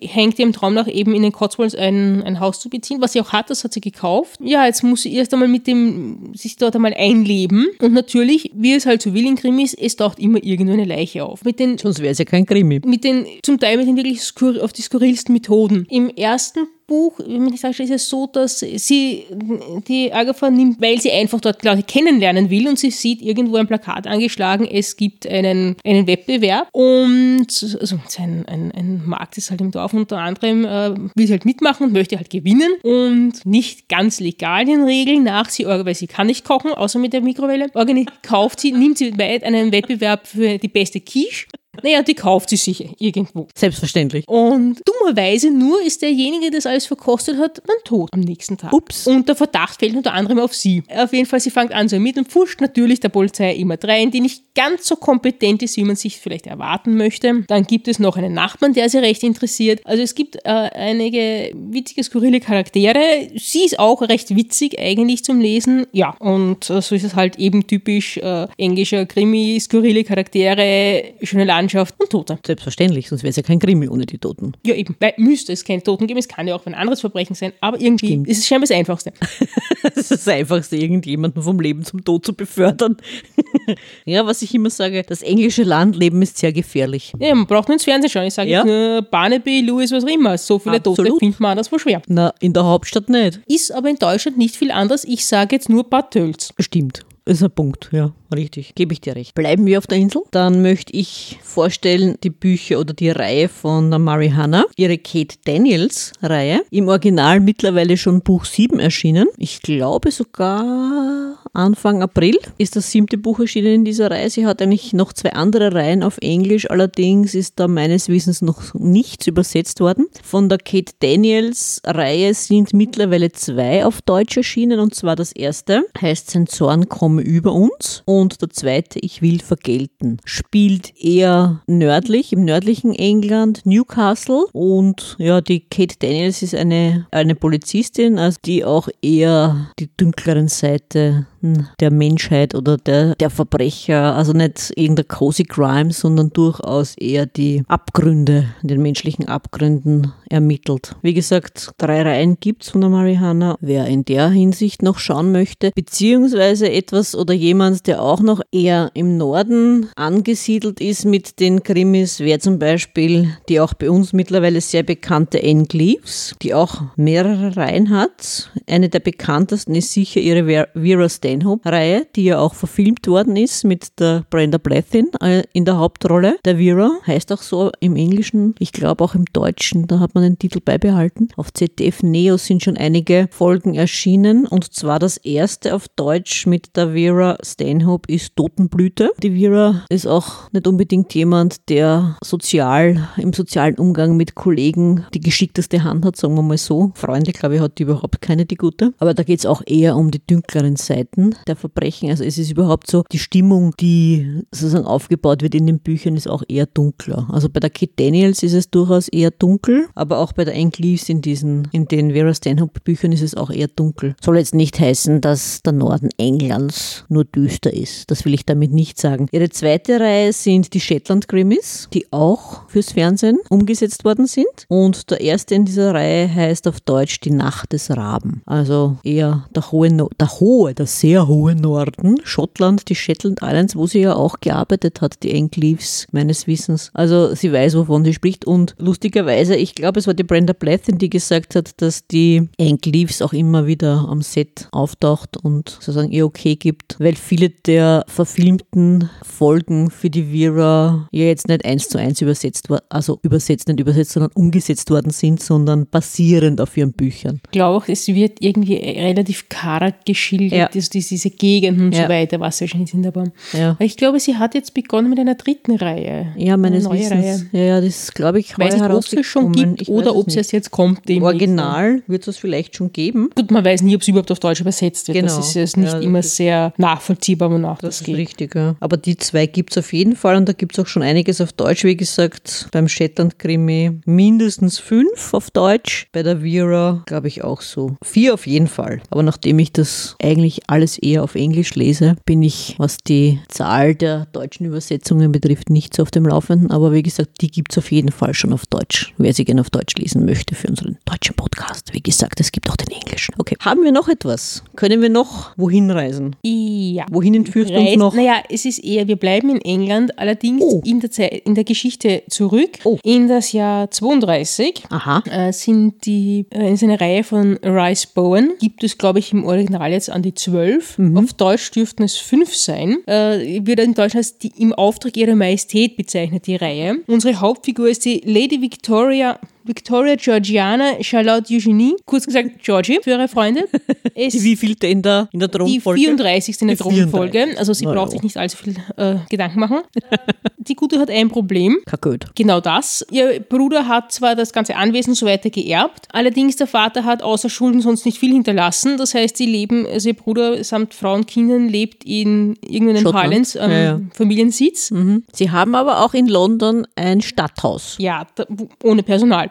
hängt ihrem Traum nach eben in den Cotswolds ein, ein Haus zu beziehen, was sie auch hat, das hat sie gekauft. Ja, jetzt muss sie erst einmal mit dem, sich dort einmal einleben und natürlich, wie es halt so will in Krimis, es taucht immer irgendwo eine Leiche auf. Mit den, Sonst wäre es ja kein Krimi. Mit den, zum Teil mit den wirklich skur auf die skurrilsten Methoden. Im ersten Buch, wie man sagt, ist es so, dass sie die Agatha nimmt, weil sie einfach dort Leute kennenlernen will und sie sieht irgendwo ein Plakat angeschlagen, es gibt einen, einen Wettbewerb und also ein, ein, ein Markt ist halt im Dorf unter anderem, äh, will sie halt mitmachen und möchte halt gewinnen und nicht ganz legal den Regeln nach, sie, weil sie kann nicht kochen, außer mit der Mikrowelle, kauft sie, nimmt sie weit einen Wettbewerb für die beste Quiche naja, die kauft sie sich irgendwo. Selbstverständlich. Und dummerweise nur ist derjenige, der das alles verkostet hat, dann tot am nächsten Tag. Ups. Und der Verdacht fällt unter anderem auf sie. Auf jeden Fall, sie fängt an zu ermitteln, pfuscht natürlich der Polizei immer rein, die nicht ganz so kompetent ist, wie man sich vielleicht erwarten möchte. Dann gibt es noch einen Nachbarn, der sie recht interessiert. Also es gibt äh, einige witzige, skurrile Charaktere. Sie ist auch recht witzig eigentlich zum Lesen. Ja, und äh, so ist es halt eben typisch äh, englischer Krimi, skurrile Charaktere, schöne Landschaft Landschaft und Tote. Selbstverständlich, sonst wäre es ja kein Krimi ohne die Toten. Ja, eben, weil müsste es keine Toten geben. Es kann ja auch ein anderes Verbrechen sein, aber irgendwie Stimmt. ist es scheinbar das Einfachste. das ist das Einfachste, irgendjemanden vom Leben zum Tod zu befördern. ja, was ich immer sage, das englische Landleben ist sehr gefährlich. Ja, man braucht nur ins Fernsehen schauen. Ich sage ja? nur Barnaby, Lewis, was auch immer. So viele Absolut. Tote findet man das wohl schwer. Na, in der Hauptstadt nicht. Ist aber in Deutschland nicht viel anders. Ich sage jetzt nur Bad Tölz. Stimmt. Ist ein Punkt, ja, richtig. Gebe ich dir recht. Bleiben wir auf der Insel. Dann möchte ich vorstellen die Bücher oder die Reihe von der Mary Hanna, ihre Kate Daniels Reihe. Im Original mittlerweile schon Buch 7 erschienen. Ich glaube sogar Anfang April ist das siebte Buch erschienen in dieser Reihe. Sie hat eigentlich noch zwei andere Reihen auf Englisch, allerdings ist da meines Wissens noch nichts übersetzt worden. Von der Kate Daniels Reihe sind mittlerweile zwei auf Deutsch erschienen und zwar das erste heißt Sensoren kommen komme über uns. Und der zweite, Ich will vergelten, spielt eher nördlich, im nördlichen England, Newcastle. Und ja, die Kate Daniels ist eine, eine Polizistin, also die auch eher die dunkleren Seite der Menschheit oder der, der Verbrecher, also nicht irgendein cozy Crime, sondern durchaus eher die Abgründe, den menschlichen Abgründen ermittelt. Wie gesagt, drei Reihen gibt es von der Marihuana. Wer in der Hinsicht noch schauen möchte, beziehungsweise etwas oder jemand, der auch noch eher im Norden angesiedelt ist mit den Krimis, wäre zum Beispiel die auch bei uns mittlerweile sehr bekannte Anne Cleaves, die auch mehrere Reihen hat. Eine der bekanntesten ist sicher ihre Vera Stan Stanhope-Reihe, die ja auch verfilmt worden ist mit der Brenda Blethyn äh, in der Hauptrolle. Der Vera heißt auch so im Englischen, ich glaube auch im Deutschen, da hat man den Titel beibehalten. Auf ZDF Neo sind schon einige Folgen erschienen und zwar das erste auf Deutsch mit der Vera Stanhope ist Totenblüte. Die Vera ist auch nicht unbedingt jemand, der sozial, im sozialen Umgang mit Kollegen die geschickteste Hand hat, sagen wir mal so. Freunde, glaube ich, hat die überhaupt keine, die gute. Aber da geht es auch eher um die dunkleren Seiten der Verbrechen. Also es ist überhaupt so, die Stimmung, die sozusagen aufgebaut wird in den Büchern, ist auch eher dunkler. Also bei der Kate Daniels ist es durchaus eher dunkel, aber auch bei der Anne Cleaves in diesen, in den Vera Stanhope Büchern ist es auch eher dunkel. Soll jetzt nicht heißen, dass der Norden Englands nur düster ist. Das will ich damit nicht sagen. Ihre zweite Reihe sind die Shetland Krimis, die auch fürs Fernsehen umgesetzt worden sind. Und der erste in dieser Reihe heißt auf Deutsch Die Nacht des Raben. Also eher der hohe, der hohe, der sehr hohen Norden, Schottland, die Shetland Islands, wo sie ja auch gearbeitet hat, die Anne Cleaves, meines Wissens. Also sie weiß, wovon sie spricht und lustigerweise, ich glaube, es war die Brenda Blethen, die gesagt hat, dass die Anne Cleaves auch immer wieder am Set auftaucht und sozusagen ihr okay gibt, weil viele der verfilmten Folgen für die Vera ja jetzt nicht eins zu eins übersetzt worden, also übersetzt, nicht übersetzt, sondern umgesetzt worden sind, sondern basierend auf ihren Büchern. Ich glaube auch, es wird irgendwie relativ karg geschildert, ja. also diese Gegenden und ja. so weiter, was wahrscheinlich sind, aber ja. ich glaube, sie hat jetzt begonnen mit einer dritten Reihe. Ja, meines neue Wissens. Reihe. Ja, das glaube ich weiß nicht, ob es schon gibt ich oder ob es erst jetzt kommt. Original wird es vielleicht schon geben. Gut, man weiß nie, ob es überhaupt auf Deutsch übersetzt wird. Genau. Das ist jetzt nicht immer sehr nachvollziehbar, wonach das, das geht. Das ist richtig, ja. Aber die zwei gibt es auf jeden Fall und da gibt es auch schon einiges auf Deutsch, wie gesagt, beim Shetland-Krimi mindestens fünf auf Deutsch, bei der Vera glaube ich auch so. Vier auf jeden Fall. Aber nachdem ich das eigentlich alles eher auf Englisch lese, bin ich, was die Zahl der deutschen Übersetzungen betrifft, nicht so auf dem Laufenden. Aber wie gesagt, die gibt es auf jeden Fall schon auf Deutsch, wer sie gerne auf Deutsch lesen möchte für unseren deutschen Podcast. Wie gesagt, es gibt auch den englischen. Okay, haben wir noch etwas? Können wir noch wohin reisen? Ja. Wohin entführst du uns noch? Naja, es ist eher, wir bleiben in England, allerdings oh. in, der Zeit, in der Geschichte zurück. Oh. In das Jahr 32 Aha. Äh, sind die, äh, ist eine Reihe von Rice Bowen, gibt es glaube ich im Original jetzt an die zwölf. Mhm. Auf Deutsch dürften es fünf sein. Äh, wird in Deutschland als die im Auftrag ihrer Majestät bezeichnet, die Reihe. Unsere Hauptfigur ist die Lady Victoria Victoria Georgiana Charlotte Eugenie, kurz gesagt Georgie für ihre Freunde. die wievielte in der, in der Thronfolge? Die 34. in der Thronfolge. Also sie braucht sich nicht allzu viel äh, Gedanken machen. die Gute hat ein Problem. Kaköd. Genau das. Ihr Bruder hat zwar das ganze Anwesen so weiter geerbt, allerdings der Vater hat außer Schulden sonst nicht viel hinterlassen. Das heißt, sie leben, also ihr Bruder samt Frau und Kindern lebt in irgendeinem Highlands ähm, ja, ja. Familiensitz. Mhm. Sie haben aber auch in London ein Stadthaus. Ja, da, ohne Personal.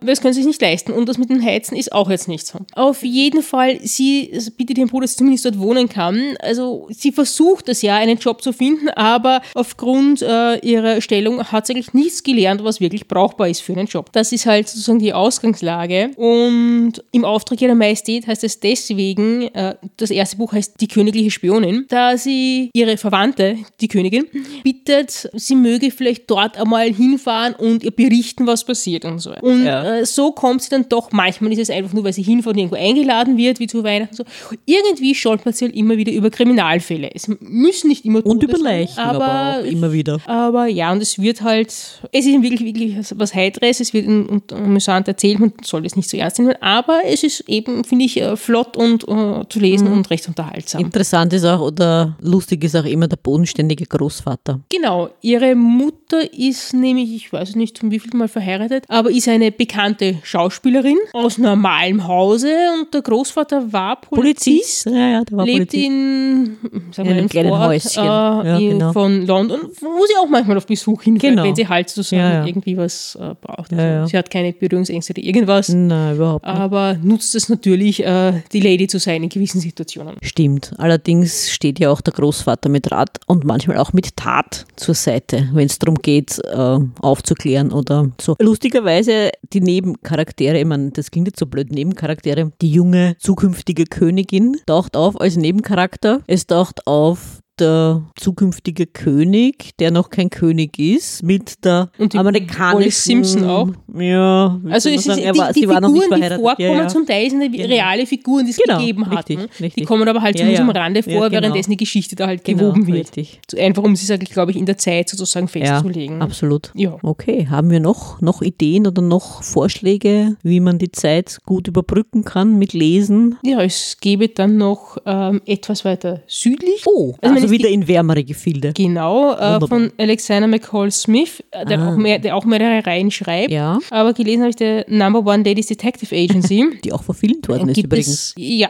das können sie sich nicht leisten. Und das mit dem Heizen ist auch jetzt nicht so. Auf jeden Fall, sie bittet ihren Bruder, dass sie zumindest dort wohnen kann. Also sie versucht es ja, einen Job zu finden, aber aufgrund äh, ihrer Stellung hat sie eigentlich nichts gelernt, was wirklich brauchbar ist für einen Job. Das ist halt sozusagen die Ausgangslage. Und im Auftrag ihrer Majestät heißt es deswegen, äh, das erste Buch heißt Die königliche Spionin, da sie ihre Verwandte, die Königin, bittet, sie möge vielleicht dort einmal hinfahren und ihr berichten, was passiert und so. Und ja. äh, so kommt sie dann doch, manchmal ist es einfach nur, weil sie hinfährt und irgendwo eingeladen wird, wie zu Weihnachten. So. Irgendwie stolpert sie halt immer wieder über Kriminalfälle. Es müssen nicht immer Und über Leichen, aber, aber, auch immer wieder. Aber ja, und es wird halt, es ist wirklich, wirklich was Heiteres, es wird und amüsant erzählt, man soll es nicht so ernst nehmen, aber es ist eben, finde ich, äh, flott und uh, zu lesen mhm. und recht unterhaltsam. Interessant ist auch, oder lustig ist auch immer der bodenständige Großvater. Genau, ihre Mutter ist nämlich, ich weiß nicht, zum wievielten Mal verheiratet, aber ist eine bekannte Schauspielerin aus normalem Hause und der Großvater war Polizist. Polizist? Ja, ja, der war lebt Polizist. in, sagen wir, in einem kleinen Häuschen äh, ja, genau. von London, wo sie auch manchmal auf Besuch hinfährt, genau. wenn sie halt sozusagen ja, ja. irgendwie was äh, braucht. Also sie hat keine Berührungsängste oder irgendwas. Nein, überhaupt nicht. Aber nutzt es natürlich, äh, die Lady zu sein in gewissen Situationen. Stimmt. Allerdings steht ja auch der Großvater mit Rat und manchmal auch mit Tat zur Seite, wenn es darum geht, äh, aufzuklären oder so. Lustigerweise die Nebencharaktere, ich meine, das klingt jetzt so blöd, Nebencharaktere, die junge zukünftige Königin taucht auf als Nebencharakter. Es taucht auf der zukünftige König, der noch kein König ist, mit der und die amerikanischen Simpson auch. Ja, also es sagen, ist, die, die, die Figuren, die vorkommen, ja, ja. zum Teil sind genau. reale Figuren, die es genau, gegeben hat. Die kommen aber halt ja, zum Rande vor, genau. währenddessen die Geschichte da halt genau, gewoben wird. Richtig. Einfach um sie, sage ich, glaube ich, in der Zeit sozusagen festzulegen. Ja, absolut. Ja. Okay, haben wir noch, noch Ideen oder noch Vorschläge, wie man die Zeit gut überbrücken kann mit Lesen? Ja, es gäbe dann noch ähm, etwas weiter südlich. Oh, also, also wieder in wärmere Gefilde. Genau, äh, von Alexander McCall Smith, äh, der, ah. auch mehr, der, auch mehrere Reihen schreibt. Ja. Aber gelesen habe ich der Number One Ladies Detective Agency. Die auch verfilmt worden ist übrigens. Es, ja,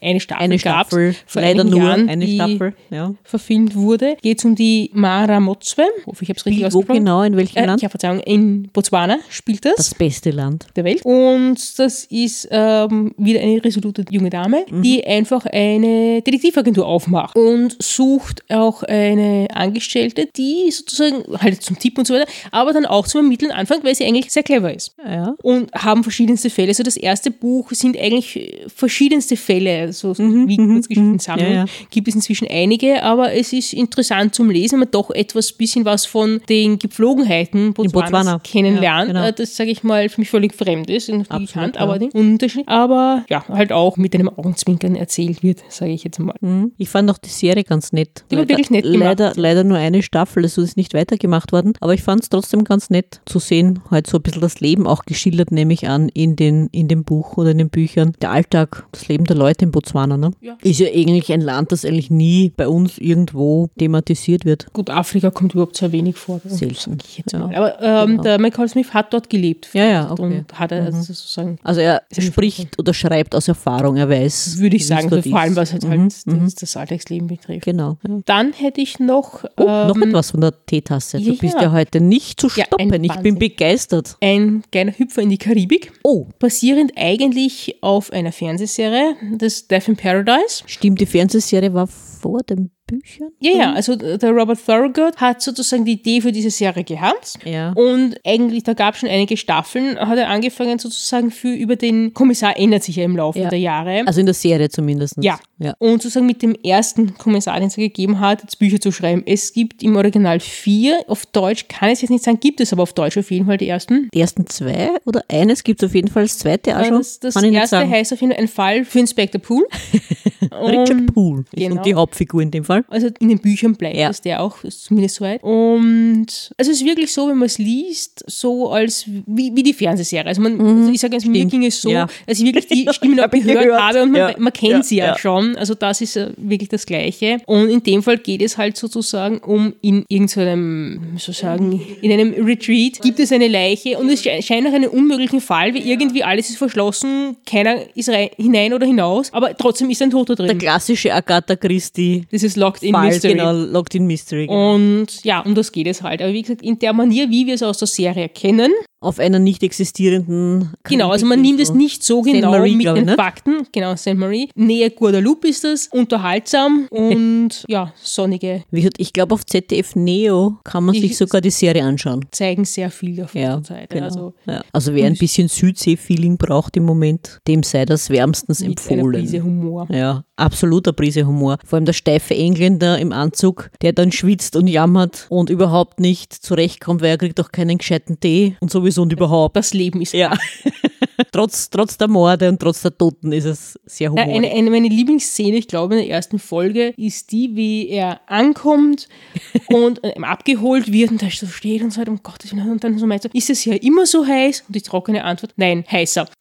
eine Staffel. Eine Staffel, leider nur Jahren, eine Staffel. Ja. Verfilmt wurde. Geht es um die Mara Motzwe. Hoffe, ich habe es richtig ausgesprochen. Wo genau, in welchem äh, Land? Ja, Verzeihung, in Botswana spielt das. Das beste Land. Der Welt. Und das ist ähm, wieder eine resolute junge Dame, mhm. die einfach eine Detektivagentur aufmacht. Und und sucht auch eine Angestellte, die sozusagen halt zum Tipp und so weiter, aber dann auch zum Ermitteln anfängt, weil sie eigentlich sehr clever ist. Ja. Und haben verschiedenste Fälle. Also das erste Buch sind eigentlich verschiedenste Fälle, so mhm, wie mhm, Kurzgeschichtensammlung. Mhm. Ja, ja. Gibt es inzwischen einige, aber es ist interessant zum Lesen, wenn man doch etwas bisschen was von den Gepflogenheiten Botswanas Botswana. kennenlernt, genau. Äh, das sage ich mal für mich völlig fremd ist, in Hand, aber den Unterschied. Aber ja, halt auch mit einem Augenzwinkern erzählt wird, sage ich jetzt mal. Mhm. Ich fand auch die Serie ganz nett. Die war wirklich nett gemacht. Leider, leider nur eine Staffel, also ist nicht weitergemacht worden, aber ich fand es trotzdem ganz nett zu sehen, halt so ein bisschen das Leben auch geschildert, nehme ich an, in, den, in dem Buch oder in den Büchern. Der Alltag, das Leben der Leute in Botswana, ne? Ja. Ist ja eigentlich ein Land, das eigentlich nie bei uns irgendwo thematisiert wird. Gut, Afrika kommt überhaupt sehr wenig vor. Selten. Ja. Aber ähm, genau. der Michael Smith hat dort gelebt. Ja, ja, okay. Und hat er mhm. also sozusagen. Also er spricht oder schreibt aus Erfahrung, er weiß. Würde ich sagen, so vor allem was halt, mhm. halt mhm. das, das Alltagsleben betrifft. Genau. Ja. Dann hätte ich noch. Oh, ähm, noch etwas von der Teetasse. Du ja, bist ja heute nicht zu stoppen. ich bin begeistert. Ein kleiner Hüpfer in die Karibik. Oh. Basierend eigentlich auf einer Fernsehserie, das Death in Paradise. Stimmt, die Fernsehserie war vor dem Büchern? Ja, ja, also der Robert Thorogood hat sozusagen die Idee für diese Serie gehabt. Ja. Und eigentlich, da gab es schon einige Staffeln, hat er angefangen sozusagen für über den Kommissar ändert sich ja im Laufe ja. der Jahre. Also in der Serie zumindest. Ja. ja. Und sozusagen mit dem ersten Kommissar, den es gegeben hat, jetzt Bücher zu schreiben. Es gibt im Original vier. Auf Deutsch kann es jetzt nicht sagen, gibt es aber auf Deutsch auf jeden Fall die ersten. Die ersten zwei oder eines gibt es auf jeden Fall, das zweite auch schon. Das, das erste heißt auf jeden Fall ein Fall für Inspector Pool. Richard Poole genau. und die Hauptfigur in dem Fall. Also in den Büchern bleibt ja. das der auch, zumindest soweit. Und also es ist wirklich so, wenn man es liest, so als wie, wie die Fernsehserie. Also, man, mhm. also ich sage, also mir ging es so, ja. dass ich wirklich die Stimmen auch gehört, gehört habe und man, ja. man kennt sie ja, schon. Also das ist wirklich das Gleiche. Und in dem Fall geht es halt sozusagen um in irgendeinem, sozusagen, in einem Retreat gibt es eine Leiche und es scheint nach einem unmöglichen Fall, wie irgendwie alles ist verschlossen, keiner ist rein, hinein oder hinaus, aber trotzdem ist ein Toter drin. Der klassische Agatha Christie. Das ist in Fall, Mystery. Genau, Locked in Mystery. Genau. Und ja, um das geht es halt. Aber wie gesagt, in der Manier, wie wir es aus der Serie kennen, auf einer nicht existierenden Genau, also man nimmt es nicht so genau Marie, mit den ich, Fakten. Genau, St. Marie. Nähe Guadalupe ist das, unterhaltsam und ja, sonnige. Ich glaube auf ZDF Neo kann man ich sich sogar die Serie anschauen. Zeigen sehr viel davon ja, Zeit. Genau. Also, ja. also wer ein bisschen Südsee-Feeling braucht im Moment, dem sei das wärmstens empfohlen. Einer Prise Humor. Ja, absoluter Prise Humor. Vor allem der steife Engländer im Anzug, der dann schwitzt und jammert und überhaupt nicht zurechtkommt, weil er kriegt auch keinen gescheiten Tee und sowieso und überhaupt. Das Leben ist ja. trotz, trotz der Morde und trotz der Toten ist es sehr humorig. Eine, eine meine Lieblingsszene, ich glaube, in der ersten Folge, ist die, wie er ankommt und äh, abgeholt wird und da so steht und sagt, um Gottes Willen, und dann so meint, ist es ja immer so heiß? Und die trockene Antwort, nein, heißer.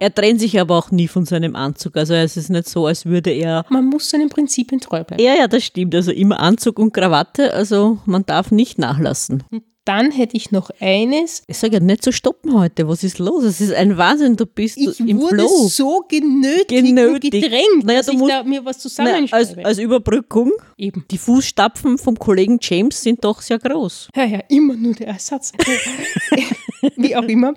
Er trennt sich aber auch nie von seinem Anzug. Also es ist nicht so, als würde er. Man muss seinen Prinzipien treu bleiben. Ja, ja, das stimmt. Also immer Anzug und Krawatte. Also man darf nicht nachlassen. Dann hätte ich noch eines. Ich sage ja nicht zu stoppen heute. Was ist los? Es ist ein Wahnsinn. Du bist ich im wurde Flow. so genötigt, genötigt. und gedrängt, naja, dass ich musst, da mir was zusammenschreibe. Naja, als, als Überbrückung. Eben. Die Fußstapfen vom Kollegen James sind doch sehr groß. Ja, ja, immer nur der Ersatz. Wie auch immer.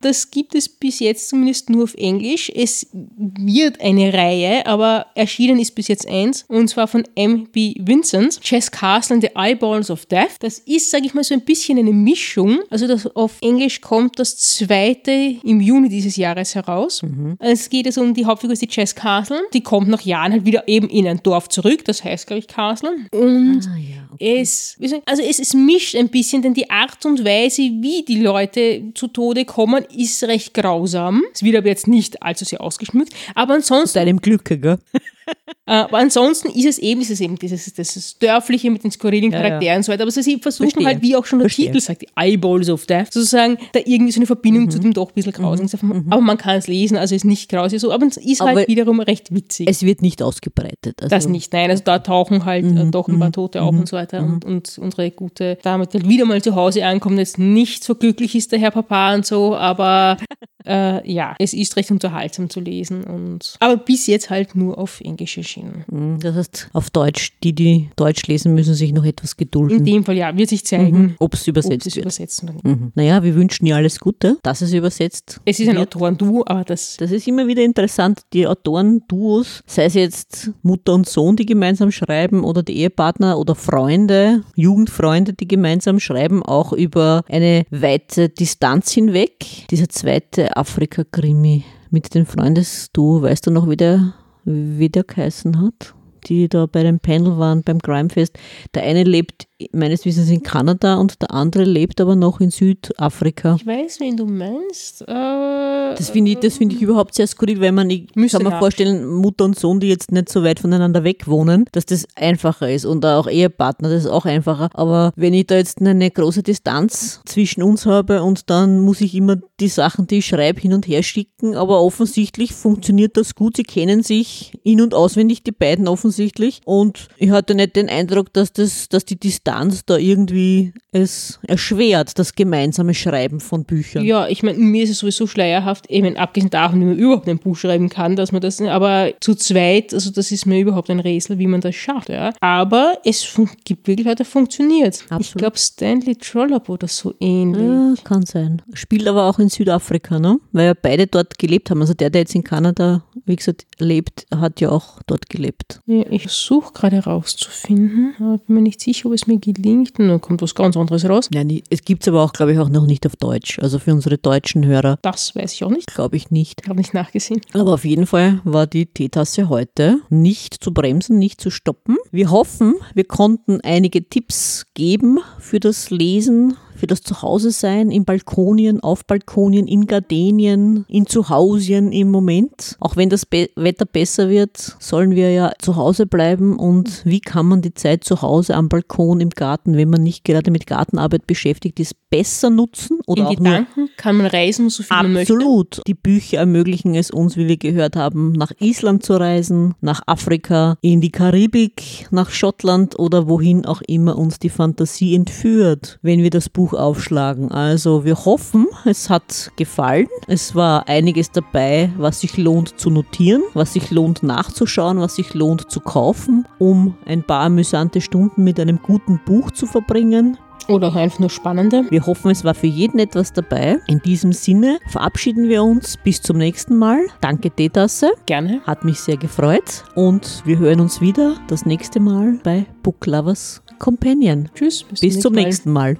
Das gibt es bis jetzt zumindest nur auf Englisch. Es wird eine Reihe, aber erschienen ist bis jetzt eins. Und zwar von M.B. Vincent. Chess Castle and the Eyeballs of Death. Das ist, sage ich mal, so ein bisschen eine Mischung. Also das, auf Englisch kommt das zweite im Juni dieses Jahres heraus. Mhm. Es geht also um die Hauptfigur, die Jess Castle. Die kommt nach Jahren halt wieder eben in ein Dorf zurück. Das heißt, glaube ich, Castle. Und ah, ja. Es, also es, es mischt ein bisschen, denn die Art und Weise, wie die Leute zu Tode kommen, ist recht grausam. Es wird aber jetzt nicht allzu sehr ausgeschmückt. Aber ansonsten. Mit einem Glück, gell? Äh, aber ansonsten ist es eben, ist es eben dieses, dieses Dörfliche mit den skurrilen Charakteren ja, ja. und so weiter. Aber sie versuchen Verstehe. halt, wie auch schon der Verstehe. Titel sagt, die Eyeballs of Death, sozusagen da irgendwie so eine Verbindung mhm. zu dem doch ein bisschen Grausigen. Mhm. mhm. Aber man kann es lesen, also ist nicht grausig so, aber es ist halt aber halt wiederum recht witzig. Es wird nicht ausgebreitet. Also das nicht, nein. Also da tauchen halt äh, mhm. doch ein paar mhm. Tote auf und so weiter. Und, und unsere gute Dame, die halt wieder mal zu Hause ankommt, jetzt nicht so glücklich ist, der Herr Papa und so, aber äh, ja, es ist recht unterhaltsam zu lesen. Und, aber bis jetzt halt nur auf Englisch erschienen erschienen. Mhm, das heißt, auf Deutsch, die, die Deutsch lesen, müssen sich noch etwas gedulden. In dem Fall, ja, wird sich zeigen, mhm. ob es übersetzt ob wird. Übersetzen oder nicht. Mhm. Naja, wir wünschen ihr alles Gute, dass es übersetzt Es ist ein Autoren-Duo, aber das Das ist immer wieder interessant, die Autoren-Duos, sei es jetzt Mutter und Sohn, die gemeinsam schreiben, oder die Ehepartner oder Freunde, Jugendfreunde, die gemeinsam schreiben, auch über eine weite Distanz hinweg. Dieser zweite Afrika-Krimi mit den Freundesduo, weißt du noch, wie der, wie der geheißen hat? Die da bei dem Panel waren, beim Crimefest. Der eine lebt meines Wissens in Kanada und der andere lebt aber noch in Südafrika. Ich weiß, wen du meinst. Äh, Das finde ich, das finde ich überhaupt sehr skurril, weil man, ich kann mir vorstellen, Mutter und Sohn, die jetzt nicht so weit voneinander weg wohnen, dass das einfacher ist und auch Ehepartner, das ist auch einfacher. Aber wenn ich da jetzt eine große Distanz zwischen uns habe und dann muss ich immer die Sachen, die ich schreibe, hin und her schicken, aber offensichtlich funktioniert das gut. Sie kennen sich in- und auswendig, die beiden offensichtlich. Und ich hatte nicht den Eindruck, dass das, dass die Distanz da irgendwie es erschwert, das gemeinsame Schreiben von Büchern. Ja, ich meine, mir ist es sowieso schleierhaft, eben abgesehen davon, wie man überhaupt ein Buch schreiben kann, dass man das, aber zu zweit, also das ist mir überhaupt ein Rätsel, wie man das schafft, ja. Aber es gibt wirklich Leute, funktioniert. Ich Absolut. glaube, Stanley Trollope oder so ähnlich. Ja, kann sein. Spielt aber auch in Südafrika, ne? Weil ja beide dort gelebt haben. Also der, der jetzt in Kanada, wie gesagt, lebt, hat ja auch dort gelebt. Ja, ich versuche gerade herauszufinden, aber bin mir nicht sicher, ob es mir gelingt. Und dann kommt was ganz anderes raus. Ja, nie- es gibt es aber auch, glaube ich, auch noch nicht auf Deutsch. Also für unsere deutschen Hörer Das weiß ich auch nicht. glaube ich nicht. Habe nicht nachgesehen. Aber auf jeden Fall war die Teetasse heute nicht zu bremsen, nicht zu stoppen. Wir hoffen, wir konnten einige Tipps geben für das Lesen, für das Zuhause-Sein in Balkonien, auf Balkonien, in Gardenien, in Zuhausien im Moment. Auch wenn das Be Wetter besser wird, sollen wir ja zu Hause bleiben. Und wie kann man die Zeit zu Hause am Balkon, im Garten, wenn man nicht gerade mit Gartenarbeit beschäftigt ist, besser nutzen? Oder In auch nur Gedanken kann man reisen, so viel man möchte. Absolut. Die Bücher ermöglichen es uns, wie wir gehört haben, nach Island zu reisen, nach Afrika, in die Karibik, nach Schottland oder wohin auch immer uns die Fantasie entführt, wenn wir das Buch aufschlagen. Also wir hoffen, es hat gefallen. Es war einiges dabei, was sich lohnt zu notieren, was sich lohnt nachzuschauen, was sich lohnt zu kaufen, um ein paar amüsante Stunden mit einem guten Buch zu verbringen. Oder auch einfach nur spannende. Wir hoffen, es war für jeden etwas dabei. In diesem Sinne verabschieden wir uns. Bis zum nächsten Mal. Danke, Teetasse. Gerne. Hat mich sehr gefreut. Und wir hören uns wieder das nächste Mal bei Book Lovers Companion. Tschüss. Bis zum nächsten Mal.